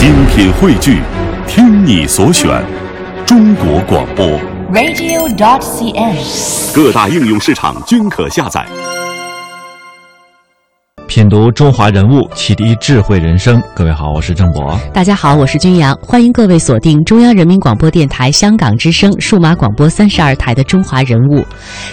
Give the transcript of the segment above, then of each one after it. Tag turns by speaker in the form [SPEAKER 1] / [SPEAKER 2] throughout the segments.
[SPEAKER 1] 精品汇聚，听你所选，中国广播。
[SPEAKER 2] radio.dot.cn，。
[SPEAKER 1] 各大应用市场均可下载。
[SPEAKER 3] 品读中华人物，启迪智慧人生。各位好，我是郑博。
[SPEAKER 4] 大家好，我是君阳，欢迎各位锁定中央人民广播电台香港之声数码广播三十二台的《中华人物》。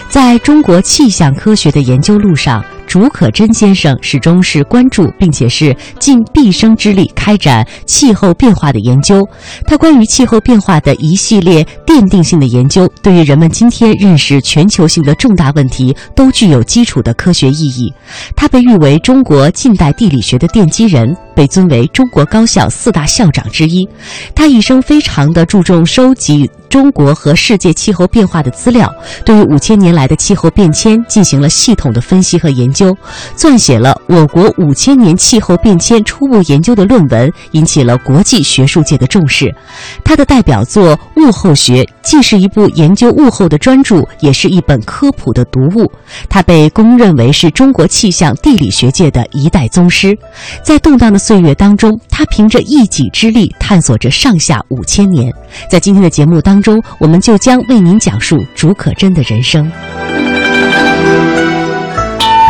[SPEAKER 4] 在中国气象科学的研究路上，竺可桢先生始终是关注，并且是尽毕生之力开展气候变化的研究。他关于气候变化的一系列奠定性的研究，对于人们今天认识全球性的重大问题都具有基础的科学意义。他被誉为中国近代地理学的奠基人。被尊为中国高校四大校长之一，他一生非常的注重收集中国和世界气候变化的资料，对于五千年来的气候变迁进行了系统的分析和研究，究撰写了我国五千年气候变迁初步研究的论文，引起了国际学术界的重视。他的代表作《物候学》既是一部研究物候的专著，也是一本科普的读物。他被公认为是中国气象地理学界的一代宗师，在动荡的岁月当中，他凭着一己之力探索着上下五千年。在今天的节目当中，我们就将为您讲述竺可桢的人生。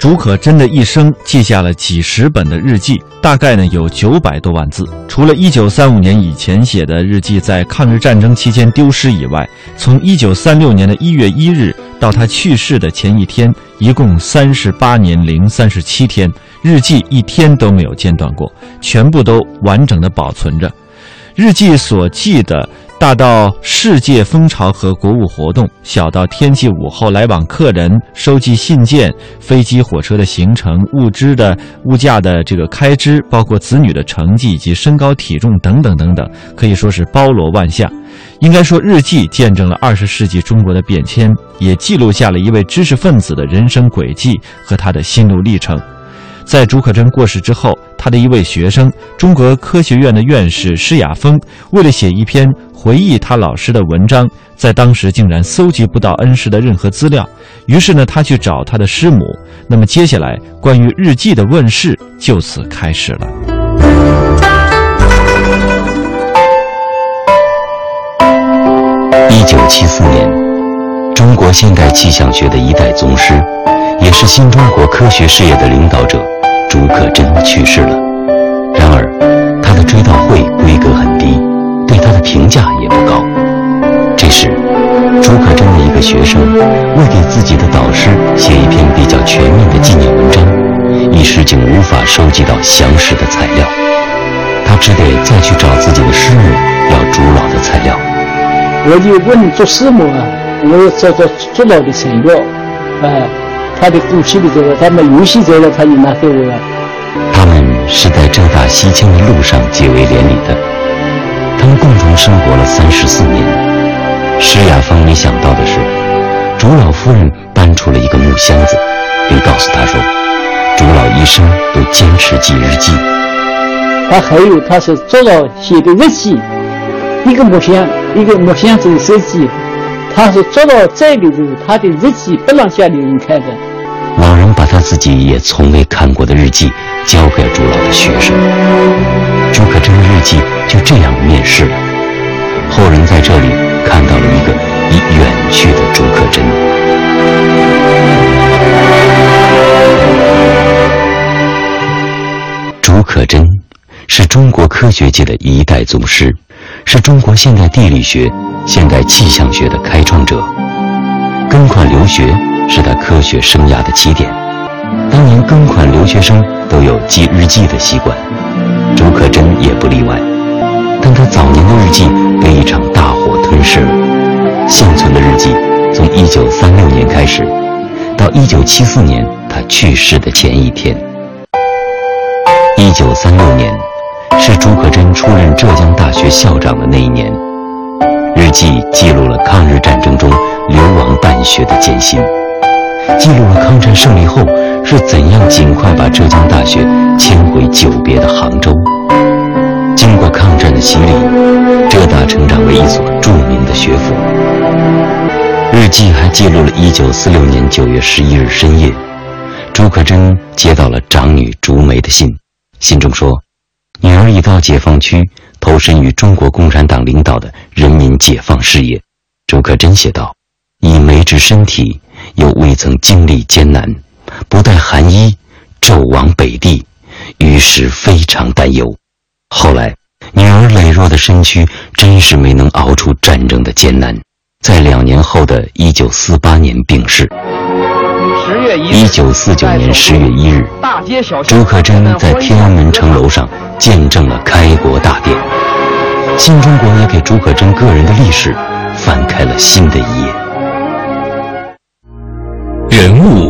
[SPEAKER 3] 竺可桢的一生记下了几十本的日记，大概呢有九百多万字。除了1935年以前写的日记在抗日战争期间丢失以外，从1936年的一月一日到他去世的前一天，一共三十八年零三十七天，日记一天都没有间断过，全部都完整的保存着。日记所记的，大到世界风潮和国务活动，小到天气午后来往客人、收寄信件、飞机、火车的行程、物资的物价的这个开支，包括子女的成绩以及身高体重等等等等，可以说是包罗万象。应该说，日记见证了二十世纪中国的变迁，也记录下了一位知识分子的人生轨迹和他的心路历程。在竺可桢过世之后，他的一位学生，中国科学院的院士施雅峰，为了写一篇回忆他老师的文章，在当时竟然搜集不到恩师的任何资料。于是呢，他去找他的师母。那么接下来，关于日记的问世就此开始了。
[SPEAKER 5] 一九七四年，中国现代气象学的一代宗师。也是新中国科学事业的领导者竺可桢去世了。然而，他的追悼会规格很低，对他的评价也不高。这时，竺可桢的一个学生为给自己的导师写一篇比较全面的纪念文章，一时竟无法收集到详实的材料，他只得再去找自己的师母要朱老的材料。
[SPEAKER 6] 我就问做师母啊，我要找找朱老的材料，啊。他的过去的这个，他们游戏这个，他就拿给我了。
[SPEAKER 5] 他们是在浙大西迁的路上结为连理的，他们共同生活了三十四年。施雅芳没想到的是，朱老夫人搬出了一个木箱子，并告诉他说，朱老一生都坚持记日记。
[SPEAKER 6] 他还有他是朱老写的日记，一个木箱，一个木箱子的设计。他是朱老在的时候，他的日记不让家里人看的。
[SPEAKER 5] 他自己也从未看过的日记交给朱老的学生，竺可桢的日记就这样面世了。后人在这里看到了一个已远去的竺可桢。竺可桢是中国科学界的一代宗师，是中国现代地理学、现代气象学的开创者。庚款留学是他科学生涯的起点。当年庚款留学生都有记日记的习惯，竺可桢也不例外。但他早年的日记被一场大火吞噬了。现存的日记从1936年开始，到1974年他去世的前一天。1936年是竺可桢出任浙江大学校长的那一年。日记记录了抗日战争中流亡办学的艰辛，记录了抗战胜利后是怎样尽快把浙江大学迁回久别的杭州。经过抗战的洗礼，浙大成长为一所著名的学府。日记还记录了1946年9月11日深夜，朱可桢接到了长女竹梅的信，信中说，女儿已到解放区。投身于中国共产党领导的人民解放事业，朱可桢写道：“以梅之身体，又未曾经历艰难，不带寒衣，纣王北地，于是非常担忧。后来，女儿羸弱的身躯真是没能熬出战争的艰难，在两年后的一九四八年病逝。一九四九年十月一日，朱可桢在天安门城楼上。”见证了开国大典，新中国也给朱可桢个人的历史翻开了新的一页。
[SPEAKER 1] 人物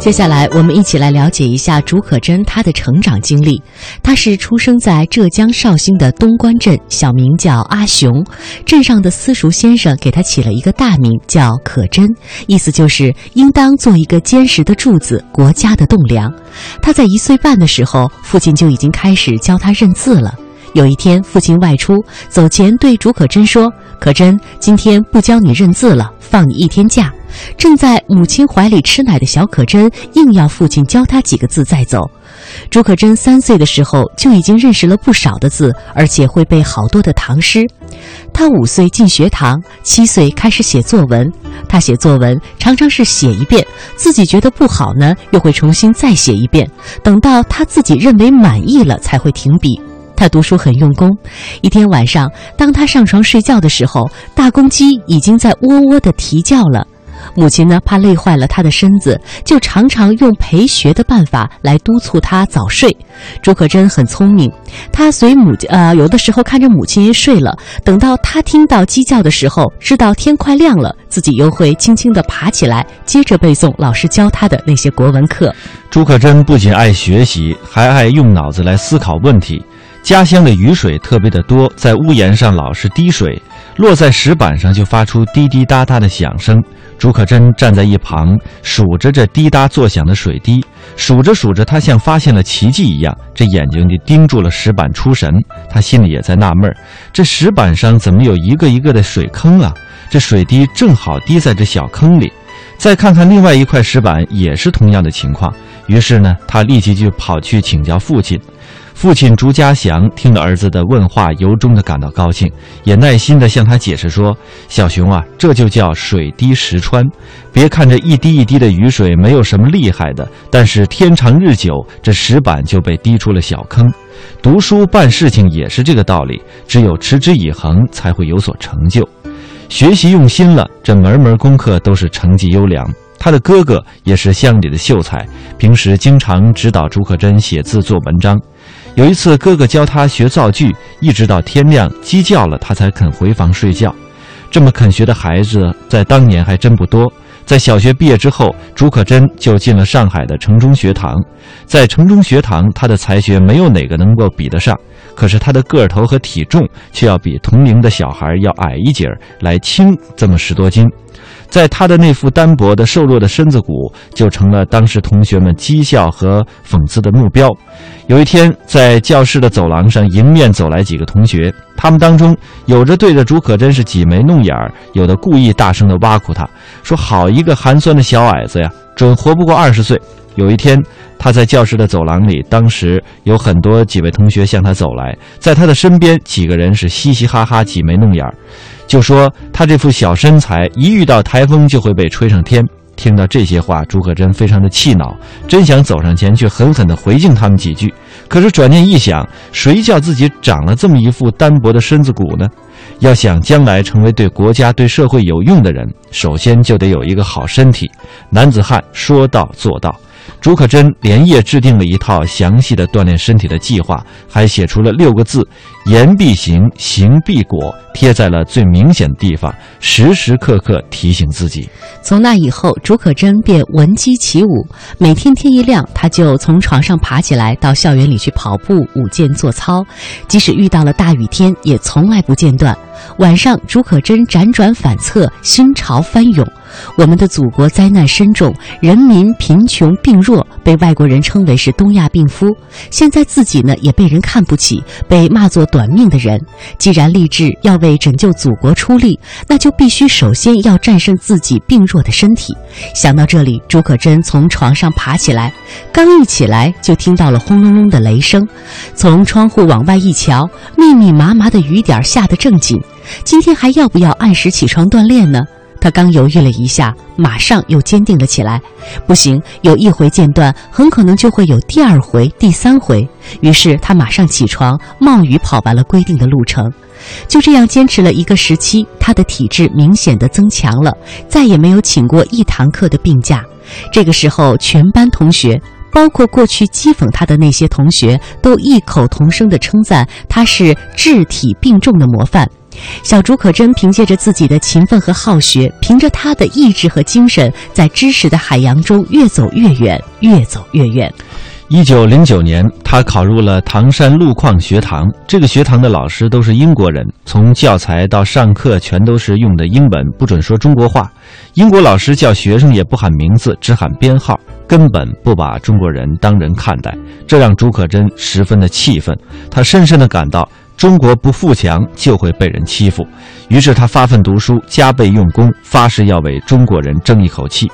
[SPEAKER 4] 接下来，我们一起来了解一下竺可桢他的成长经历。他是出生在浙江绍兴的东关镇，小名叫阿雄。镇上的私塾先生给他起了一个大名叫可桢，意思就是应当做一个坚实的柱子，国家的栋梁。他在一岁半的时候，父亲就已经开始教他认字了。有一天，父亲外出，走前对竺可桢说：“可桢，今天不教你认字了，放你一天假。”正在母亲怀里吃奶的小可真硬要父亲教他几个字再走。竺可桢三岁的时候就已经认识了不少的字，而且会背好多的唐诗。他五岁进学堂，七岁开始写作文。他写作文常常是写一遍，自己觉得不好呢，又会重新再写一遍，等到他自己认为满意了才会停笔。他读书很用功。一天晚上，当他上床睡觉的时候，大公鸡已经在喔喔地啼叫了。母亲呢，怕累坏了他的身子，就常常用陪学的办法来督促他早睡。朱可桢很聪明，他随母呃，有的时候看着母亲睡了，等到他听到鸡叫的时候，知道天快亮了，自己又会轻轻地爬起来，接着背诵老师教他的那些国文课。
[SPEAKER 3] 朱可桢不仅爱学习，还爱用脑子来思考问题。家乡的雨水特别的多，在屋檐上老是滴水，落在石板上就发出滴滴答答的响声。朱可桢站在一旁数着这滴答作响的水滴，数着数着，他像发现了奇迹一样，这眼睛就盯住了石板出神。他心里也在纳闷儿这石板上怎么有一个一个的水坑啊？这水滴正好滴在这小坑里。再看看另外一块石板，也是同样的情况。于是呢，他立即就跑去请教父亲。父亲朱家祥听了儿子的问话，由衷的感到高兴，也耐心的向他解释说：“小熊啊，这就叫水滴石穿。别看这一滴一滴的雨水没有什么厉害的，但是天长日久，这石板就被滴出了小坑。读书办事情也是这个道理，只有持之以恒，才会有所成就。学习用心了，这门门功课都是成绩优良。他的哥哥也是乡里的秀才，平时经常指导朱可桢写字做文章。”有一次，哥哥教他学造句，一直到天亮，鸡叫了，他才肯回房睡觉。这么肯学的孩子，在当年还真不多。在小学毕业之后，朱可桢就进了上海的城中学堂。在城中学堂，他的才学没有哪个能够比得上，可是他的个头和体重却要比同龄的小孩要矮一截儿，来轻这么十多斤。在他的那副单薄的、瘦弱的身子骨，就成了当时同学们讥笑和讽刺的目标。有一天，在教室的走廊上，迎面走来几个同学，他们当中有着对着竺可桢是挤眉弄眼儿，有的故意大声的挖苦他，说：“好一个寒酸的小矮子呀，准活不过二十岁。”有一天，他在教室的走廊里，当时有很多几位同学向他走来，在他的身边，几个人是嘻嘻哈哈、挤眉弄眼儿。就说他这副小身材，一遇到台风就会被吹上天。听到这些话，竺可桢非常的气恼，真想走上前去狠狠地回敬他们几句。可是转念一想，谁叫自己长了这么一副单薄的身子骨呢？要想将来成为对国家、对社会有用的人，首先就得有一个好身体。男子汉说到做到。竺可桢连夜制定了一套详细的锻炼身体的计划，还写出了六个字：“言必行，行必果”，贴在了最明显的地方，时时刻刻提醒自己。
[SPEAKER 4] 从那以后，竺可桢便闻鸡起舞，每天天一亮，他就从床上爬起来，到校园里去跑步、舞剑、做操，即使遇到了大雨天，也从来不间断。晚上，竺可桢辗转反侧，心潮翻涌。我们的祖国灾难深重，人民贫穷病弱，被外国人称为是东亚病夫。现在自己呢，也被人看不起，被骂作短命的人。既然立志要为拯救祖国出力，那就必须首先要战胜自己病弱的身体。想到这里，朱可桢从床上爬起来，刚一起来就听到了轰隆隆的雷声，从窗户往外一瞧，密密麻麻的雨点下得正紧。今天还要不要按时起床锻炼呢？他刚犹豫了一下，马上又坚定了起来。不行，有一回间断，很可能就会有第二回、第三回。于是他马上起床，冒雨跑完了规定的路程。就这样坚持了一个时期，他的体质明显的增强了，再也没有请过一堂课的病假。这个时候，全班同学，包括过去讥讽他的那些同学，都异口同声的称赞他是治体病重的模范。小竺可桢凭借着自己的勤奋和好学，凭着他的意志和精神，在知识的海洋中越走越远，越走越远。
[SPEAKER 3] 一九零九年，他考入了唐山路矿学堂。这个学堂的老师都是英国人，从教材到上课全都是用的英文，不准说中国话。英国老师叫学生也不喊名字，只喊编号，根本不把中国人当人看待，这让竺可桢十分的气愤。他深深的感到。中国不富强就会被人欺负，于是他发奋读书，加倍用功，发誓要为中国人争一口气。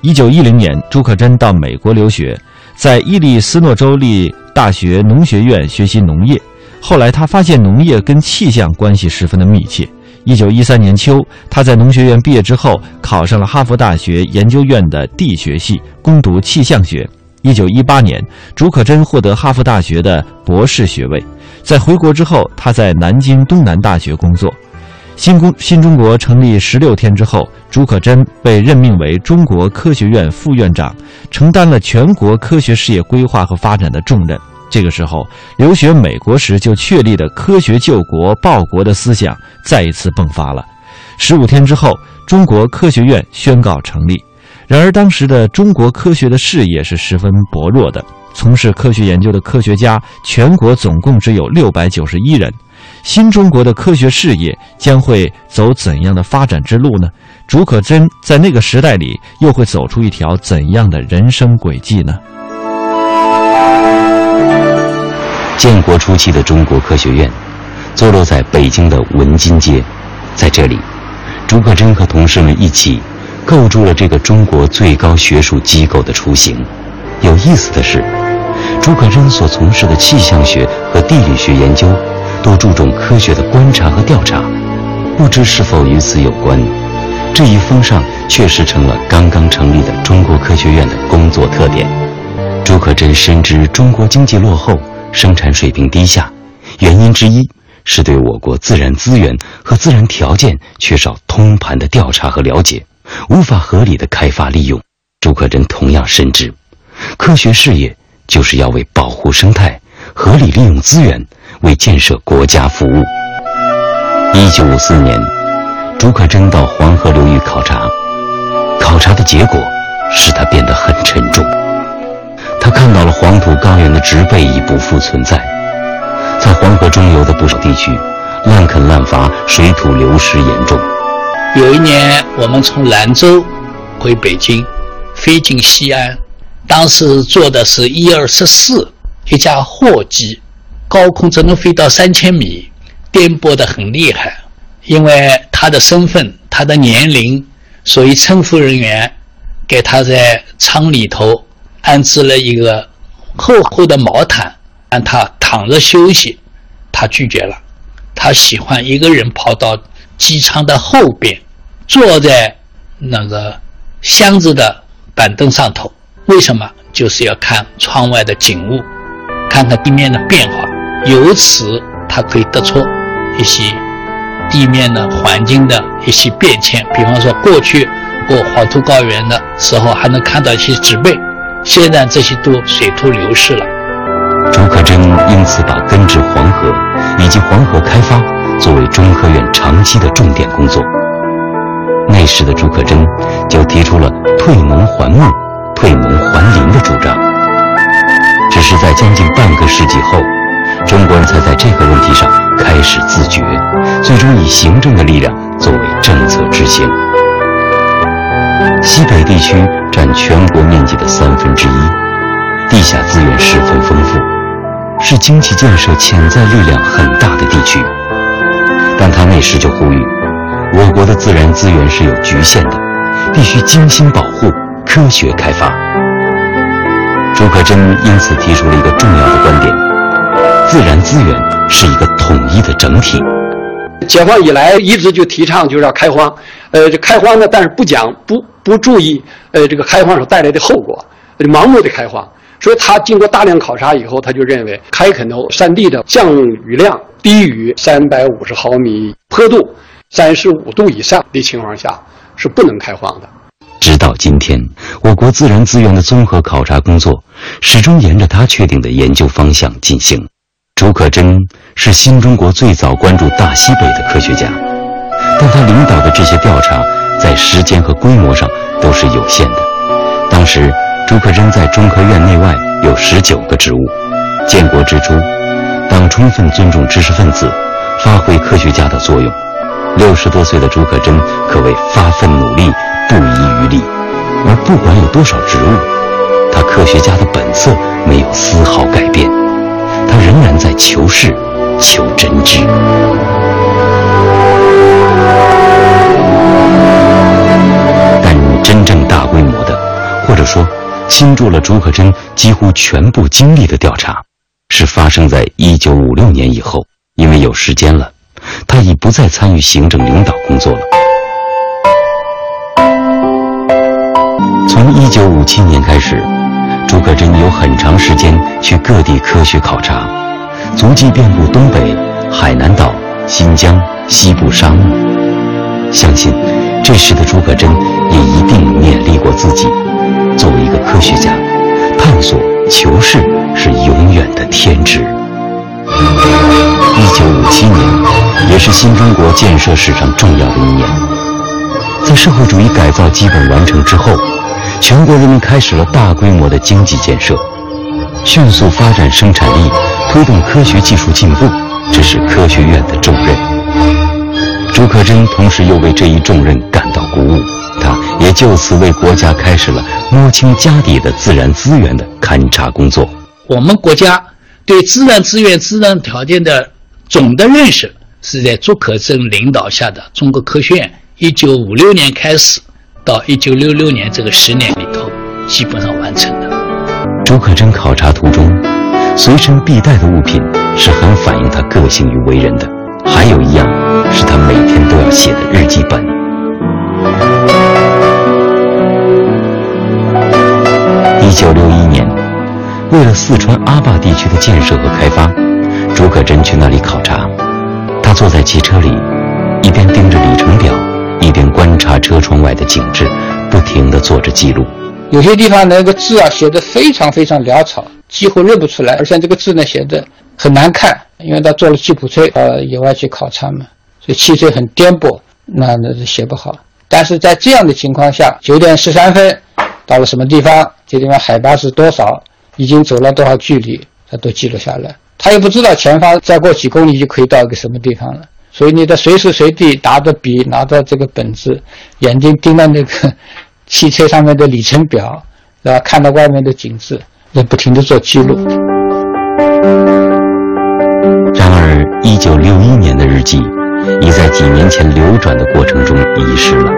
[SPEAKER 3] 一九一零年，朱可桢到美国留学，在伊利斯诺州立大学农学院学习农业。后来他发现农业跟气象关系十分的密切。一九一三年秋，他在农学院毕业之后，考上了哈佛大学研究院的地学系，攻读气象学。一九一八年，竺可桢获得哈佛大学的博士学位。在回国之后，他在南京东南大学工作。新中新中国成立十六天之后，竺可桢被任命为中国科学院副院长，承担了全国科学事业规划和发展的重任。这个时候，留学美国时就确立的科学救国报国的思想再一次迸发了。十五天之后，中国科学院宣告成立。然而，当时的中国科学的事业是十分薄弱的。从事科学研究的科学家，全国总共只有六百九十一人。新中国的科学事业将会走怎样的发展之路呢？竺可桢在那个时代里又会走出一条怎样的人生轨迹呢？
[SPEAKER 5] 建国初期的中国科学院，坐落在北京的文津街，在这里，竺可桢和同事们一起，构筑了这个中国最高学术机构的雏形。有意思的是。竺可桢所从事的气象学和地理学研究，都注重科学的观察和调查。不知是否与此有关，这一风尚确实成了刚刚成立的中国科学院的工作特点。竺可桢深知中国经济落后，生产水平低下，原因之一是对我国自然资源和自然条件缺少通盘的调查和了解，无法合理的开发利用。竺可桢同样深知，科学事业。就是要为保护生态、合理利用资源、为建设国家服务。一九五四年，竺可桢到黄河流域考察，考察的结果使他变得很沉重。他看到了黄土高原的植被已不复存在，在黄河中游的不少地区，滥垦滥伐，水土流失严重。
[SPEAKER 7] 有一年，我们从兰州回北京，飞进西安。当时坐的是一二十四一架货机，高空只能飞到三千米，颠簸的很厉害。因为他的身份、他的年龄，所以乘务人员给他在舱里头安置了一个厚厚的毛毯，让他躺着休息。他拒绝了，他喜欢一个人跑到机舱的后边，坐在那个箱子的板凳上头。为什么？就是要看窗外的景物，看看地面的变化，由此他可以得出一些地面的环境的一些变迁。比方说，过去过黄土高原的时候，还能看到一些植被，现在这些都水土流失了。
[SPEAKER 5] 竺可桢因此把根治黄河以及黄河开发作为中科院长期的重点工作。那时的竺可桢就提出了退农还牧、只是在将近半个世纪后，中国人才在这个问题上开始自觉，最终以行政的力量作为政策执行。西北地区占全国面积的三分之一，地下资源十分丰富。是经济建设潜在力量很大的地区，但他那时就呼吁，我国的自然资源是有局限的，必须精心保护、科学开发。竺可桢因此提出了一个重要的观点：自然资源是一个统一的整体。
[SPEAKER 8] 解放以来一直就提倡就是要开荒，呃，这开荒呢，但是不讲不不注意，呃，这个开荒所带来的后果，盲目的开荒。所以他经过大量考察以后，他就认为开垦的山地的降雨量低于三百五十毫米，坡度三十五度以上的情况下是不能开荒的。
[SPEAKER 5] 直到今天，我国自然资源的综合考察工作始终沿着他确定的研究方向进行。竺可桢是新中国最早关注大西北的科学家，但他领导的这些调查在时间和规模上都是有限的。当时。竺可桢在中科院内外有十九个职务。建国之初，党充分尊重知识分子，发挥科学家的作用。六十多岁的竺可桢可谓发奋努力，不遗余力。而不管有多少职务，他科学家的本色没有丝毫改变。他仍然在求是，求真知。但真正大规模的，或者说，倾注了竺可桢几乎全部精力的调查，是发生在一九五六年以后。因为有时间了，他已不再参与行政领导工作了。从一九五七年开始，竺可桢有很长时间去各地科学考察，足迹遍布东北、海南岛、新疆、西部沙漠。相信这时的竺可桢也一定勉励过自己。作为一个科学家，探索求是是永远的天职。一九五七年，也是新中国建设史上重要的一年。在社会主义改造基本完成之后，全国人民开始了大规模的经济建设，迅速发展生产力，推动科学技术进步，这是科学院的重任。竺可桢同时又为这一重任感到鼓舞。他也就此为国家开始了摸清家底的自然资源的勘察工作。
[SPEAKER 7] 我们国家对自然资源、自然条件的总的认识，是在竺可桢领导下的中国科学院一九五六年开始到一九六六年这个十年里头基本上完成的。
[SPEAKER 5] 竺可桢考察途中随身必带的物品是很反映他个性与为人的，还有一样是他每天都要写的日记本。一九六一年，为了四川阿坝地区的建设和开发，竺可桢去那里考察。他坐在汽车里，一边盯着里程表，一边观察车窗外的景致，不停地做着记录。
[SPEAKER 9] 有些地方那个字啊，写的非常非常潦草，几乎认不出来。而且这个字呢，写的很难看，因为他坐了吉普车到野外去考察嘛，所以汽车很颠簸，那那是写不好。但是在这样的情况下，九点十三分。到了什么地方？这地方海拔是多少？已经走了多少距离？他都记录下来。他也不知道前方再过几公里就可以到一个什么地方了。所以你得随时随地拿着笔，拿着这个本子，眼睛盯着那个汽车上面的里程表，对吧？看到外面的景致，在不停的做记录。
[SPEAKER 5] 然而，一九六一年的日记，已在几年前流转的过程中遗失了。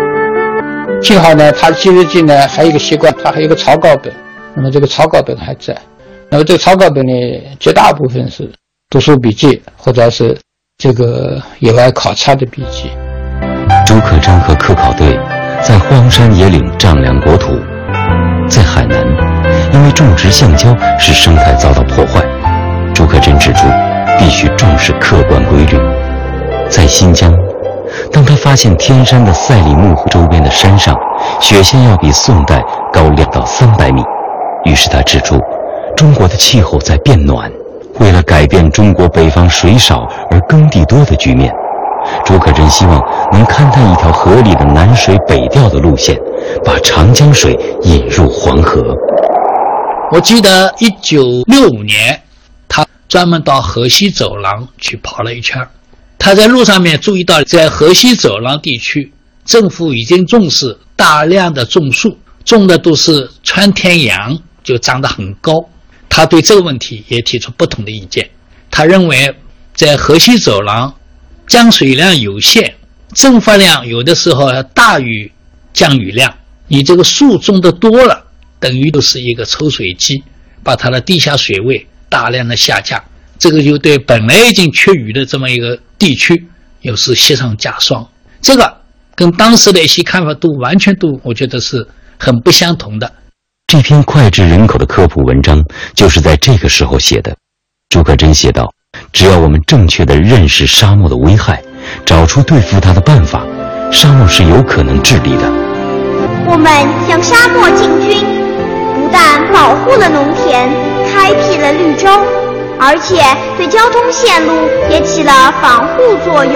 [SPEAKER 9] 幸好呢，他记日记呢还有一个习惯，他还有一个草稿本，那么这个草稿本还在。那么这个草稿本呢，绝大部分是读书笔记或者是这个野外考察的笔记。
[SPEAKER 5] 朱可桢和科考队在荒山野岭丈量国土，在海南，因为种植橡胶使生态遭到破坏，朱可桢指出，必须重视客观规律。在新疆，当他发现天山的赛里木湖周边的山上，雪线要比宋代高两到三百米，于是他指出，中国的气候在变暖。为了改变中国北方水少而耕地多的局面，朱可桢希望能勘探一条合理的南水北调的路线，把长江水引入黄河。
[SPEAKER 7] 我记得一九六五年，他专门到河西走廊去跑了一圈他在路上面注意到，在河西走廊地区，政府已经重视大量的种树，种的都是穿天杨，就长得很高。他对这个问题也提出不同的意见。他认为，在河西走廊，降水量有限，蒸发量有的时候要大于降雨量。你这个树种的多了，等于就是一个抽水机，把它的地下水位大量的下降。这个就对本来已经缺雨的这么一个地区，又是雪上加霜。这个跟当时的一些看法都完全都，我觉得是很不相同的。
[SPEAKER 5] 这篇脍炙人口的科普文章就是在这个时候写的。朱可桢写道：“只要我们正确的认识沙漠的危害，找出对付它的办法，沙漠是有可能治理的。”
[SPEAKER 10] 我们向沙漠进军，不但保护了农田，开辟了绿洲，而且对交通线路也起了防护作用。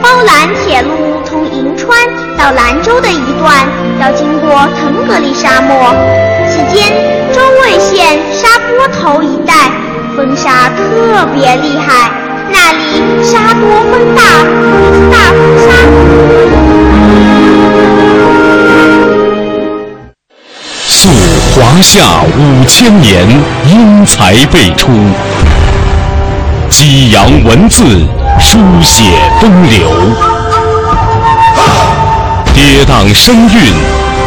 [SPEAKER 10] 包兰铁路。从银川到兰州的一段要经过腾格里沙漠，期间周卫县沙坡头一带风沙特别厉害，那里沙多风大，大风沙。
[SPEAKER 1] 溯华夏五千年，英才辈出，激扬文字，书写风流。跌宕声韵，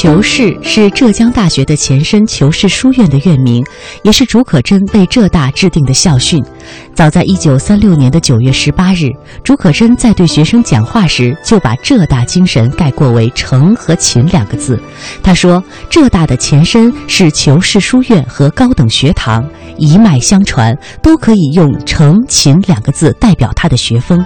[SPEAKER 4] 求是是浙江大学的前身求是书院的院名，也是竺可桢为浙大制定的校训。早在一九三六年的九月十八日，竺可桢在对学生讲话时就把浙大精神概括为“诚”和“勤”两个字。他说：“浙大的前身是求是书院和高等学堂，一脉相传，都可以用‘诚勤’两个字代表他的学风。”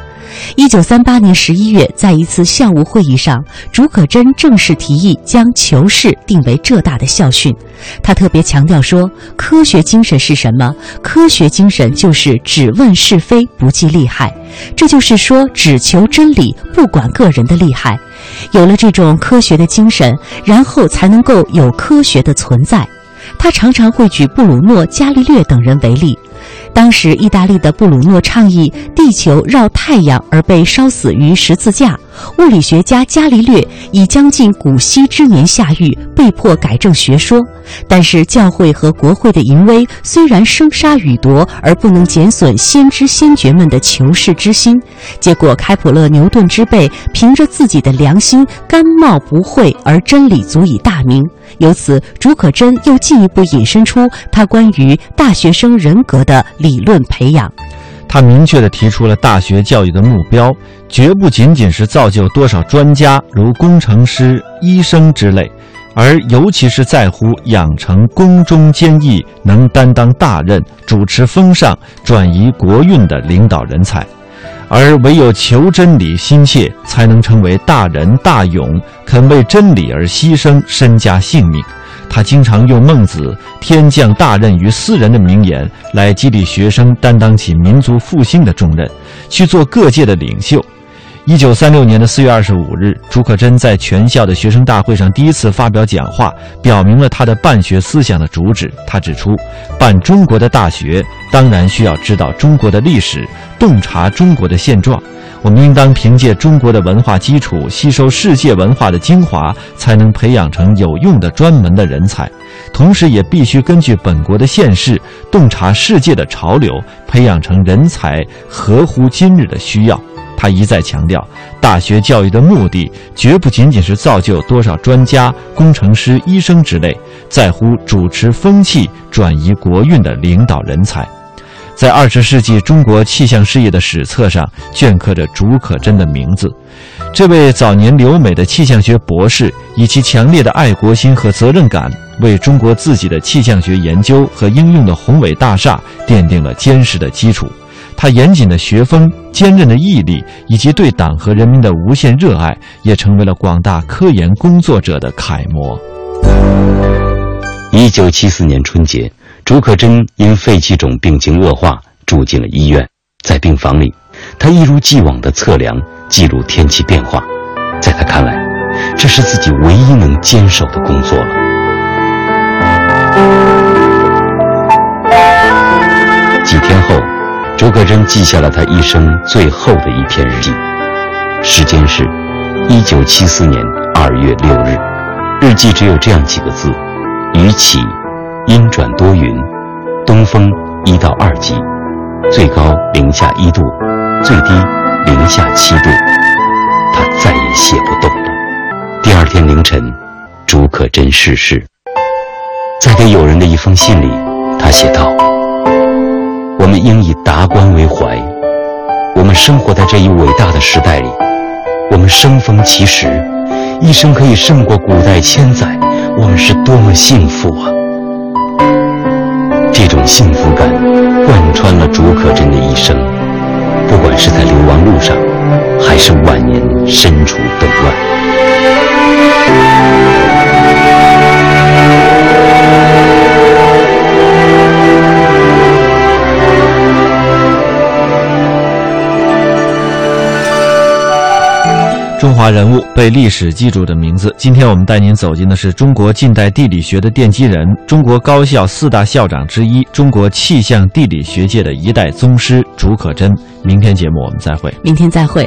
[SPEAKER 4] 一九三八年十一月，在一次校务会议上，竺可桢正式提议将“求是”定为浙大的校训。他特别强调说：“科学精神是什么？科学精神就是只问是非，不计利害。这就是说，只求真理，不管个人的利害。有了这种科学的精神，然后才能够有科学的存在。”他常常会举布鲁诺、伽利略等人为例。当时，意大利的布鲁诺倡议地球绕太阳而被烧死于十字架；物理学家伽利略已将近古稀之年下狱，被迫改正学说。但是，教会和国会的淫威虽然生杀予夺，而不能减损先知先觉们的求是之心。结果，开普勒、牛顿之辈凭着自己的良心，甘冒不讳，而真理足以大明。由此，竺可桢又进一步引申出他关于大学生人格的理论培养。
[SPEAKER 3] 他明确地提出了大学教育的目标，绝不仅仅是造就多少专家，如工程师、医生之类，而尤其是在乎养成宫中坚毅、能担当大任、主持风尚、转移国运的领导人才。而唯有求真理心切，才能成为大仁大勇，肯为真理而牺牲身家性命。他经常用孟子“天降大任于斯人”的名言来激励学生担当起民族复兴的重任，去做各界的领袖。一九三六年的四月二十五日，竺可桢在全校的学生大会上第一次发表讲话，表明了他的办学思想的主旨。他指出，办中国的大学当然需要知道中国的历史，洞察中国的现状。我们应当凭借中国的文化基础，吸收世界文化的精华，才能培养成有用的专门的人才。同时，也必须根据本国的现实，洞察世界的潮流，培养成人才合乎今日的需要。他一再强调，大学教育的目的绝不仅仅是造就多少专家、工程师、医生之类，在乎主持风气、转移国运的领导人才。在二十世纪中国气象事业的史册上，镌刻着竺可桢的名字。这位早年留美的气象学博士，以其强烈的爱国心和责任感，为中国自己的气象学研究和应用的宏伟大厦奠定了坚实的基础。他严谨的学风、坚韧的毅力，以及对党和人民的无限热爱，也成为了广大科研工作者的楷模。
[SPEAKER 5] 一九七四年春节。竺可桢因肺气肿病情恶化，住进了医院。在病房里，他一如既往地测量、记录天气变化。在他看来，这是自己唯一能坚守的工作了。几天后，竺可桢记下了他一生最后的一篇日记，时间是1974年2月6日。日记只有这样几个字：雨起。阴转多云，东风一到二级，最高零下一度，最低零下七度。他再也写不动了。第二天凌晨，竺可桢逝世。在给友人的一封信里，他写道：“我们应以达观为怀。我们生活在这一伟大的时代里，我们生逢其时，一生可以胜过古代千载，我们是多么幸福啊！”这种幸福感贯穿了竺可桢的一生，不管是在流亡路上，还是晚年身处动乱。
[SPEAKER 3] 中华人物被历史记住的名字。今天我们带您走进的是中国近代地理学的奠基人，中国高校四大校长之一，中国气象地理学界的一代宗师竺可桢。明天节目我们再会。
[SPEAKER 4] 明天再会。